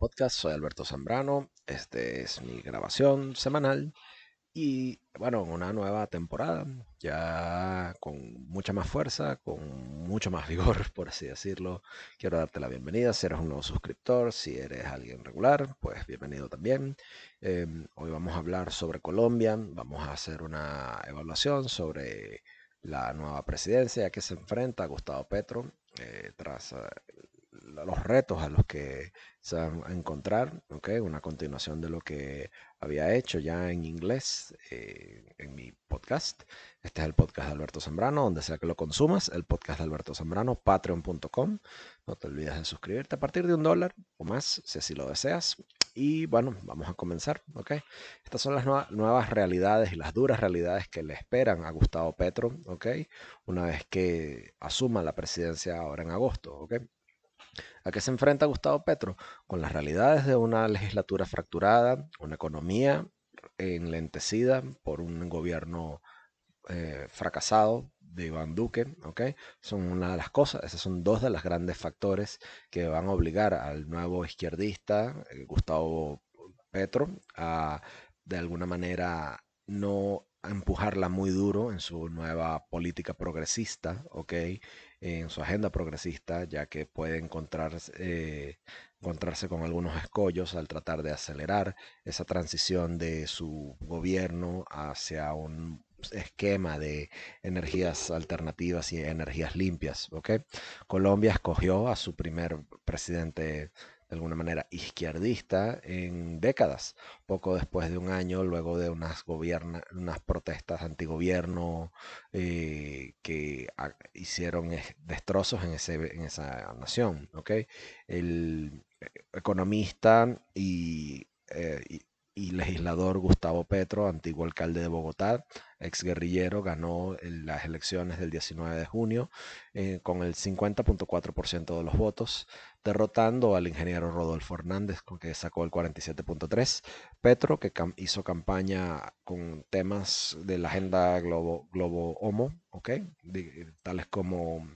Podcast. Soy Alberto Zambrano. Este es mi grabación semanal. Y bueno, una nueva temporada, ya con mucha más fuerza, con mucho más vigor, por así decirlo. Quiero darte la bienvenida si eres un nuevo suscriptor, si eres alguien regular, pues bienvenido también. Em, hoy vamos a hablar sobre Colombia, vamos a hacer una evaluación sobre la nueva presidencia que se enfrenta Gustavo Petro eh, tras eh, los retos a los que se van a encontrar, ¿okay? una continuación de lo que había hecho ya en inglés eh, en mi podcast. Este es el podcast de Alberto Zambrano, donde sea que lo consumas, el podcast de Alberto Zambrano, patreon.com. No te olvides de suscribirte a partir de un dólar o más, si así lo deseas. Y bueno, vamos a comenzar, ¿ok? Estas son las nuevas realidades y las duras realidades que le esperan a Gustavo Petro, ¿ok? Una vez que asuma la presidencia ahora en agosto, ¿ok? ¿A qué se enfrenta Gustavo Petro? Con las realidades de una legislatura fracturada, una economía enlentecida por un gobierno eh, fracasado de Iván Duque, ¿ok? Son una de las cosas, esos son dos de los grandes factores que van a obligar al nuevo izquierdista, eh, Gustavo Petro, a de alguna manera no empujarla muy duro en su nueva política progresista, ¿ok? En su agenda progresista, ya que puede encontrarse, eh, encontrarse con algunos escollos al tratar de acelerar esa transición de su gobierno hacia un esquema de energías alternativas y energías limpias. Colombia escogió a su primer presidente de alguna manera izquierdista en décadas, poco después de un año, luego de unas, unas protestas antigobierno eh, que hicieron destrozos en, ese, en esa nación. ¿okay? El eh, economista y, eh, y y legislador Gustavo Petro, antiguo alcalde de Bogotá, ex guerrillero, ganó las elecciones del 19 de junio eh, con el 50.4% de los votos, derrotando al ingeniero Rodolfo Hernández, que sacó el 47.3%. Petro, que hizo campaña con temas de la agenda Globo, Globo Homo, tales como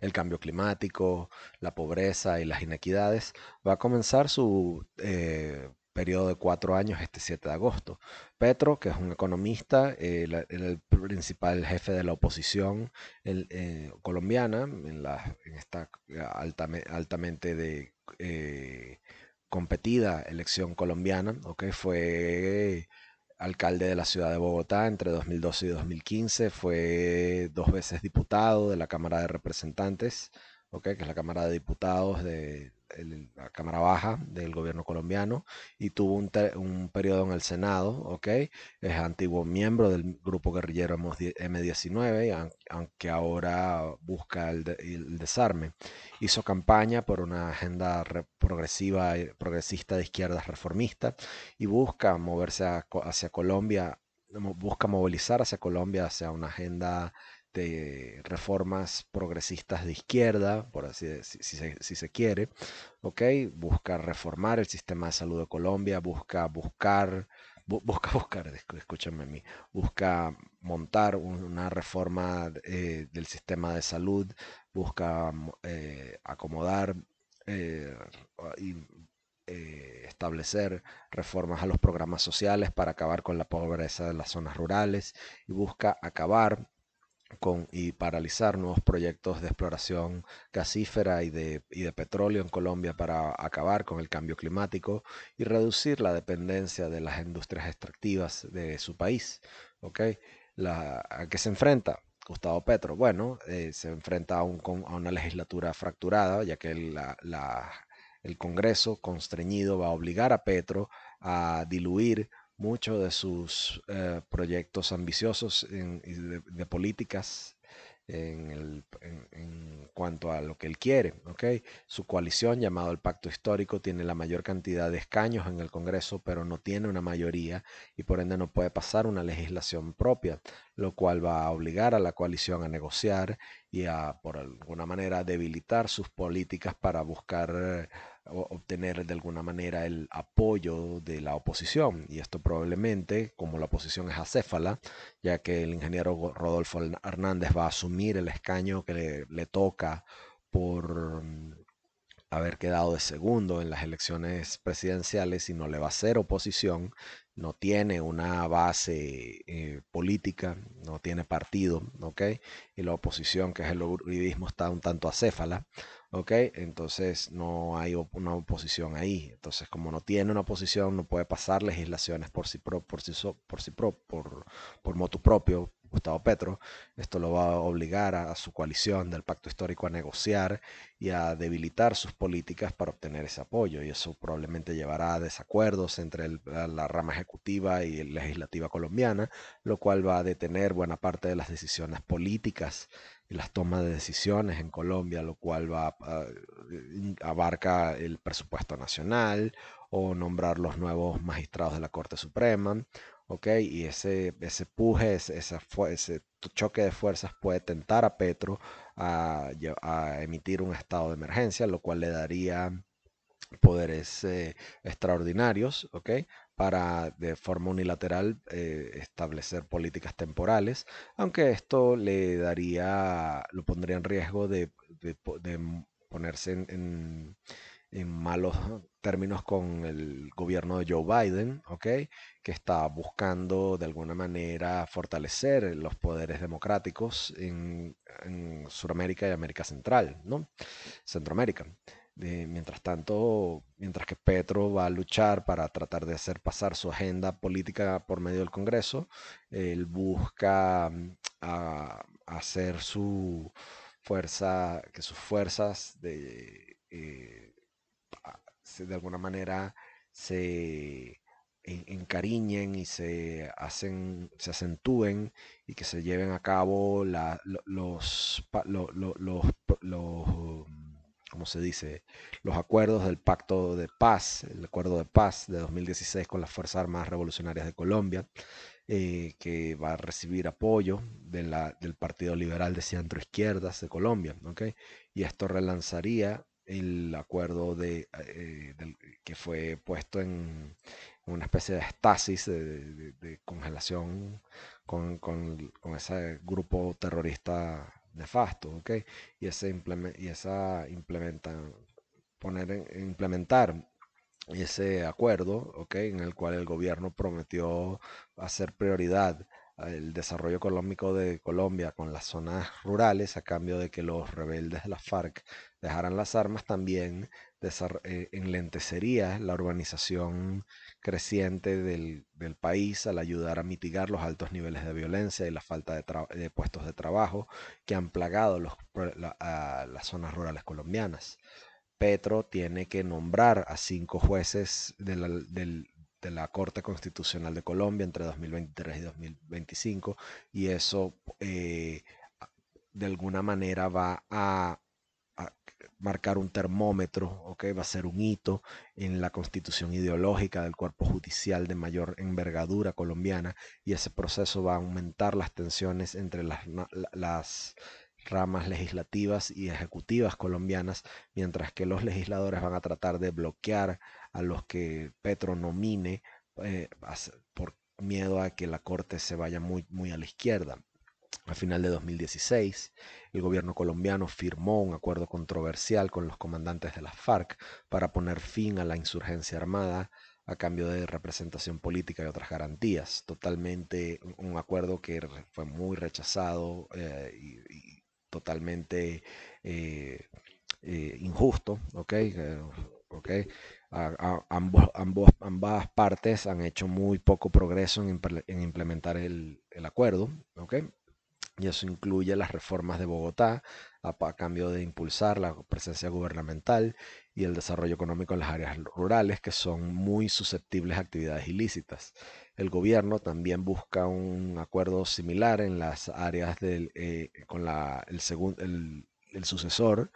el cambio climático, la pobreza y las inequidades, va a comenzar su eh, periodo de cuatro años este 7 de agosto. Petro, que es un economista, el, principal jefe de la oposición eh, colombiana, en, la, esta altamente de, eh, competida elección colombiana, okay, fue alcalde de la ciudad de Bogotá entre 2012 y 2015, fue dos veces diputado de la Cámara de Representantes, okay, que es la Cámara de Diputados de, la Cámara Baja del gobierno colombiano y tuvo un, un, periodo en el Senado, ¿ok? Es antiguo miembro del grupo guerrillero M19, aunque ahora busca el, desarme. Hizo campaña por una agenda progresiva, progresista de izquierdas reformista y busca moverse hacia Colombia, busca movilizar hacia Colombia hacia una agenda reformas progresistas de izquierda, por así decir, si, se, quiere, ¿ok? Busca reformar el sistema de salud de Colombia, busca buscar, busca buscar, escúchame a mí, busca montar una reforma eh, del sistema de salud, busca eh, acomodar eh, y establecer reformas a los programas sociales para acabar con la pobreza de las zonas rurales y busca acabar con, y paralizar nuevos proyectos de exploración gasífera y de, y de, petróleo en Colombia para acabar con el cambio climático y reducir la dependencia de las industrias extractivas de su país. ¿okay? ¿A qué se enfrenta? Gustavo Petro. Bueno, eh, se enfrenta a, un, a, una legislatura fracturada, ya que la, la, el Congreso constreñido va a obligar a Petro a diluir muchos de sus eh, proyectos ambiciosos de, políticas en, cuanto a lo que él quiere. Su coalición, llamado el Pacto Histórico, tiene la mayor cantidad de escaños en el Congreso, pero no tiene una mayoría y por ende no puede pasar una legislación propia, lo cual va a obligar a la coalición a negociar y a, por alguna manera, debilitar sus políticas para buscar obtener de alguna manera el apoyo de la oposición. Y esto probablemente, como la oposición es acéfala, ya que el ingeniero Rodolfo Hernández va a asumir el escaño que le, toca por, haber quedado de segundo en las elecciones presidenciales y no le va a hacer oposición, no tiene una base eh, política, no tiene partido, ¿ok? Y la oposición, que es el uribismo, está un tanto acéfala, ¿ok? Entonces no hay una oposición ahí. Entonces, como no tiene una oposición, no puede pasar legislaciones por sí, por sí, por, sí por, por motu propio, Gustavo Petro. Esto lo va a obligar a, su coalición del pacto histórico a negociar y a debilitar sus políticas para obtener ese apoyo. Y eso probablemente llevará a desacuerdos entre la rama ejecutiva y legislativa colombiana, lo cual va a detener buena parte de las decisiones políticas y las tomas de decisiones en Colombia, lo cual va a, abarca el presupuesto nacional o nombrar los nuevos magistrados de la Corte Suprema ¿ok? Y ese, ese puje, ese, ese choque de fuerzas puede tentar a Petro a, emitir un estado de emergencia, lo cual le daría poderes eh, extraordinarios, ¿ok? Para de forma unilateral eh, establecer políticas temporales, aunque esto le daría, lo pondría en riesgo de, ponerse en en malos términos con el gobierno de Joe Biden. Que está buscando de alguna manera fortalecer los poderes democráticos en, Sudamérica y América Central, ¿no? Centroamérica. mientras tanto, mientras que Petro va a luchar para tratar de hacer pasar su agenda política por medio del Congreso, él busca mm, hacer su fuerza, que sus fuerzas de, eh, de alguna manera se encariñen y se hacen, se acentúen y que se lleven a cabo la, los, los, los, se dice? Los acuerdos del Pacto de Paz, el Acuerdo de Paz de 2016 con las Fuerzas Armadas Revolucionarias de Colombia, eh, que va a recibir apoyo del Partido Liberal de Centro Izquierdas de Colombia, Y esto relanzaría el acuerdo de, eh, que fue puesto en, una especie de estasis, de, congelación con, ese grupo terrorista nefasto, ¿ok? Y, ese y esa implementa, poner implementar ese acuerdo, ¿ok? En el cual el gobierno prometió hacer prioridad el desarrollo económico de Colombia con las zonas rurales a cambio de que los rebeldes de la FARC dejaran las armas, también eh, enlentecería la urbanización creciente del, país al ayudar a mitigar los altos niveles de violencia y la falta de, puestos de trabajo que han plagado a las zonas rurales colombianas. Petro tiene que nombrar a cinco jueces del, de la Corte Constitucional de Colombia entre 2023 y 2025 y eso eh, de alguna manera va a, marcar un termómetro, ¿okay? va a ser un hito en la constitución ideológica del cuerpo judicial de mayor envergadura colombiana y ese proceso va a aumentar las tensiones entre las, las ramas legislativas y ejecutivas colombianas, mientras que los legisladores van a tratar de bloquear a los que Petro nomine eh, por miedo a que la corte se vaya muy, muy a la izquierda. A final de 2016, el gobierno colombiano firmó un acuerdo controversial con los comandantes de las FARC para poner fin a la insurgencia armada a cambio de representación política y otras garantías. Totalmente un acuerdo que fue muy rechazado eh, y, totalmente eh, injusto, ¿ok? okay ambos, ambas partes han hecho muy poco progreso en, implementar el, acuerdo, Y eso incluye las reformas de Bogotá a, cambio de impulsar la presencia gubernamental y el desarrollo económico en las áreas rurales que son muy susceptibles a actividades ilícitas. El gobierno también busca un acuerdo similar en las áreas del, eh, con la, el, el, el sucesor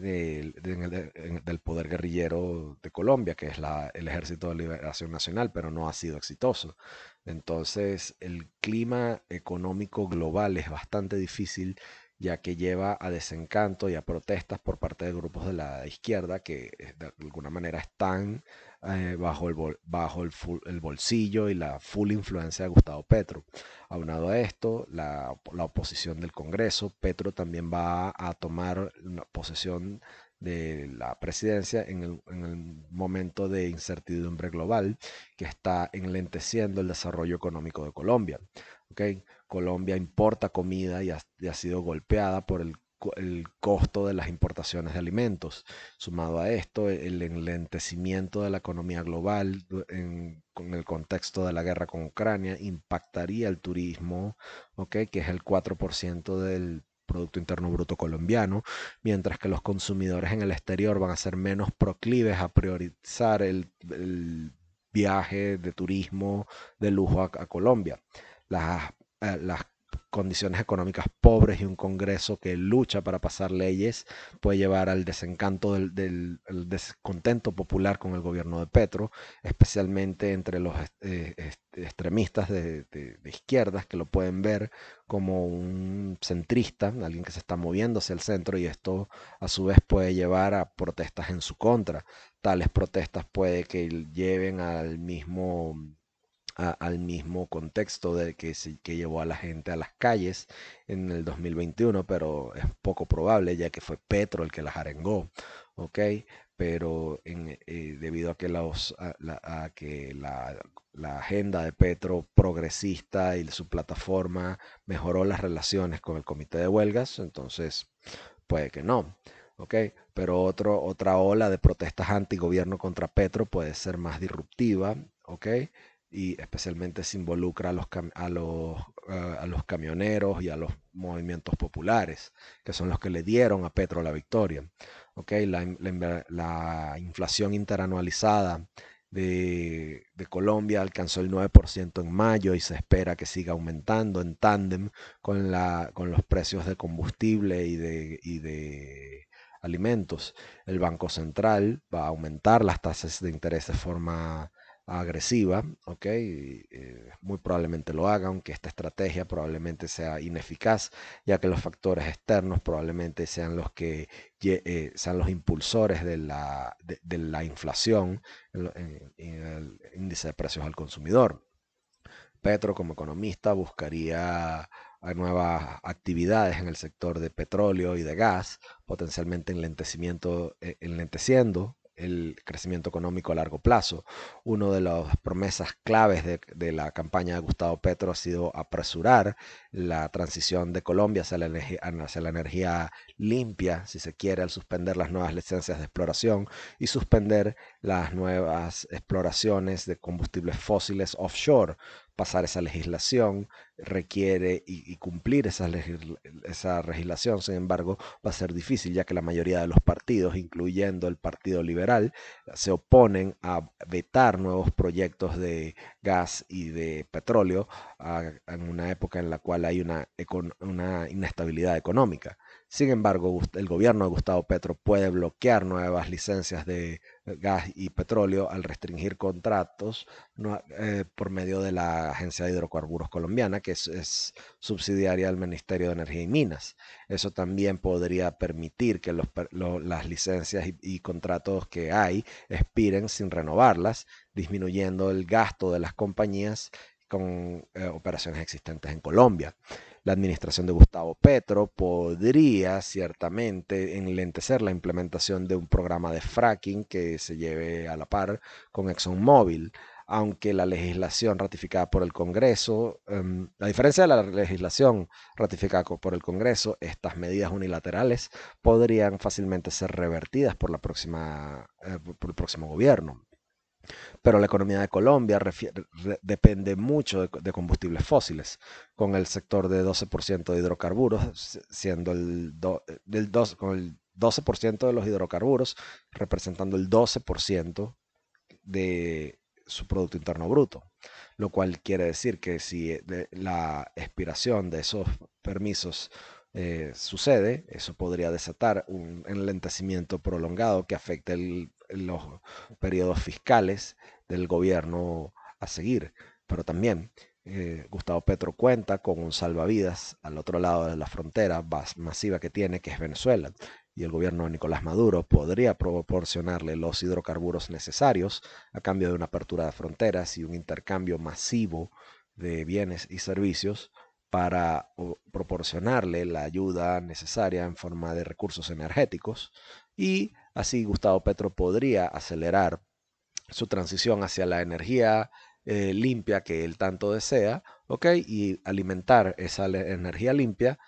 del, poder guerrillero de Colombia, que es el Ejército de Liberación Nacional, pero no ha sido exitoso. Entonces, el clima económico global es bastante difícil ya que lleva a desencanto y a protestas por parte de grupos de la izquierda que eh, de alguna manera están eh, bajo, el, bajo el, el, bolsillo y la full influencia de Gustavo Petro. Aunado a esto, la, la oposición del Congreso, Petro también va a tomar posesión de la presidencia en el, en el, momento de incertidumbre global que está enlenteciendo el desarrollo económico de Colombia. ¿okay? Colombia importa comida y ha sido golpeada por el el costo de las importaciones de alimentos. Sumado a esto, el enlentecimiento de la economía global en, el contexto de la guerra con Ucrania impactaría el turismo, ¿okay? que es el 4% del Producto Interno Bruto colombiano, mientras que los consumidores en el exterior van a ser menos proclives a priorizar el, viaje de turismo de lujo a, Colombia. Las, eh, las condiciones económicas pobres y un Congreso que lucha para pasar leyes puede llevar al desencanto del, del descontento popular con el gobierno de Petro, especialmente entre los eh, extremistas de, izquierdas que lo pueden ver como un centrista, alguien que se está moviendo hacia el centro y esto a su vez puede llevar a protestas en su contra. Tales protestas puede que lleven al mismo al mismo contexto de que, que llevó a la gente a las calles en el 2021, pero es poco probable ya que fue Petro el que las arengó. Pero eh, debido a que, la, a que la, la, agenda de Petro progresista y su plataforma mejoró las relaciones con el comité de huelgas, entonces puede que no. Pero otro, otra ola de protestas anti-gobierno contra Petro puede ser más disruptiva, ¿ok? Y especialmente se involucra a los, a los, uh, a los camioneros y a los movimientos populares, que son los que le dieron a Petro la victoria. Okay, la, la, la inflación interanualizada de, de, Colombia alcanzó el 9% en mayo y se espera que siga aumentando en tándem con, con los precios de combustible y de, y de alimentos. El Banco Central va a aumentar las tasas de interés de forma agresiva, ¿ok? Eh, muy probablemente lo haga, aunque esta estrategia probablemente sea ineficaz, ya que los factores externos probablemente sean los que eh, sean los impulsores de la, de, la inflación en, el índice de precios al consumidor. Petro, como economista, buscaría nuevas actividades en el sector de petróleo y de gas, potencialmente eh, enlenteciendo el crecimiento económico a largo plazo. Una de las promesas claves de, la campaña de Gustavo Petro ha sido apresurar la transición de Colombia hacia hacia la energía limpia, si se quiere, al suspender las nuevas licencias de exploración y suspender las nuevas exploraciones de combustibles fósiles offshore pasar esa legislación requiere y, cumplir esa, esa, legislación, sin embargo, va a ser difícil ya que la mayoría de los partidos, incluyendo el Partido Liberal, se oponen a vetar nuevos proyectos de gas y de petróleo a, en una época en la cual hay una, una inestabilidad económica. Sin embargo, el gobierno de Gustavo Petro puede bloquear nuevas licencias de gas y petróleo al restringir contratos eh, por medio de la Agencia de Hidrocarburos Colombiana, que es, subsidiaria del Ministerio de Energía y Minas. Eso también podría permitir que las licencias y, y contratos que hay expiren sin renovarlas, disminuyendo el gasto de las compañías con eh, operaciones existentes en Colombia la administración de Gustavo Petro podría ciertamente enlentecer la implementación de un programa de fracking que se lleve a la par con ExxonMobil, aunque la legislación ratificada por el Congreso, um, a diferencia de la legislación ratificada por el Congreso, estas medidas unilaterales podrían fácilmente ser revertidas por, la próxima, eh, por el próximo gobierno. Pero la economía de Colombia depende mucho de, combustibles fósiles, con el sector de 12% de hidrocarburos, siendo el, do, del 2, con el 12% de los hidrocarburos representando el 12% de su Producto Interno Bruto, lo cual quiere decir que si la expiración de esos permisos eh, sucede, eso podría desatar un enlentecimiento prolongado que afecte el los periodos fiscales del gobierno a seguir. Pero también eh, Gustavo Petro cuenta con un salvavidas al otro lado de la frontera masiva que tiene, que es Venezuela. Y el gobierno de Nicolás Maduro podría proporcionarle los hidrocarburos necesarios a cambio de una apertura de fronteras y un intercambio masivo de bienes y servicios para proporcionarle la ayuda necesaria en forma de recursos energéticos y así Gustavo Petro podría acelerar su transición hacia la energía eh, limpia que él tanto desea, ¿ok? Y alimentar esa energía limpia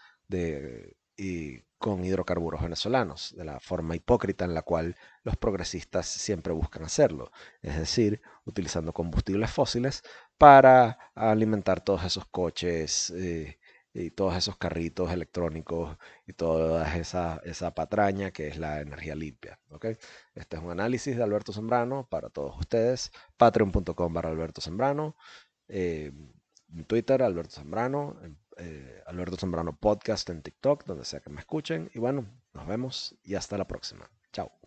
y con hidrocarburos venezolanos, de la forma hipócrita en la cual los progresistas siempre buscan hacerlo, es decir, utilizando combustibles fósiles para alimentar todos esos coches eh, y todos esos carritos electrónicos y toda esa, esa patraña que es la energía limpia. ¿okay? Este es un análisis de Alberto Sembrano para todos ustedes. Patreon.com para Alberto Sembrano. Eh, Twitter, Alberto Sembrano. Eh, Alberto Sembrano Podcast en TikTok, donde sea que me escuchen. Y bueno, nos vemos y hasta la próxima. Chao.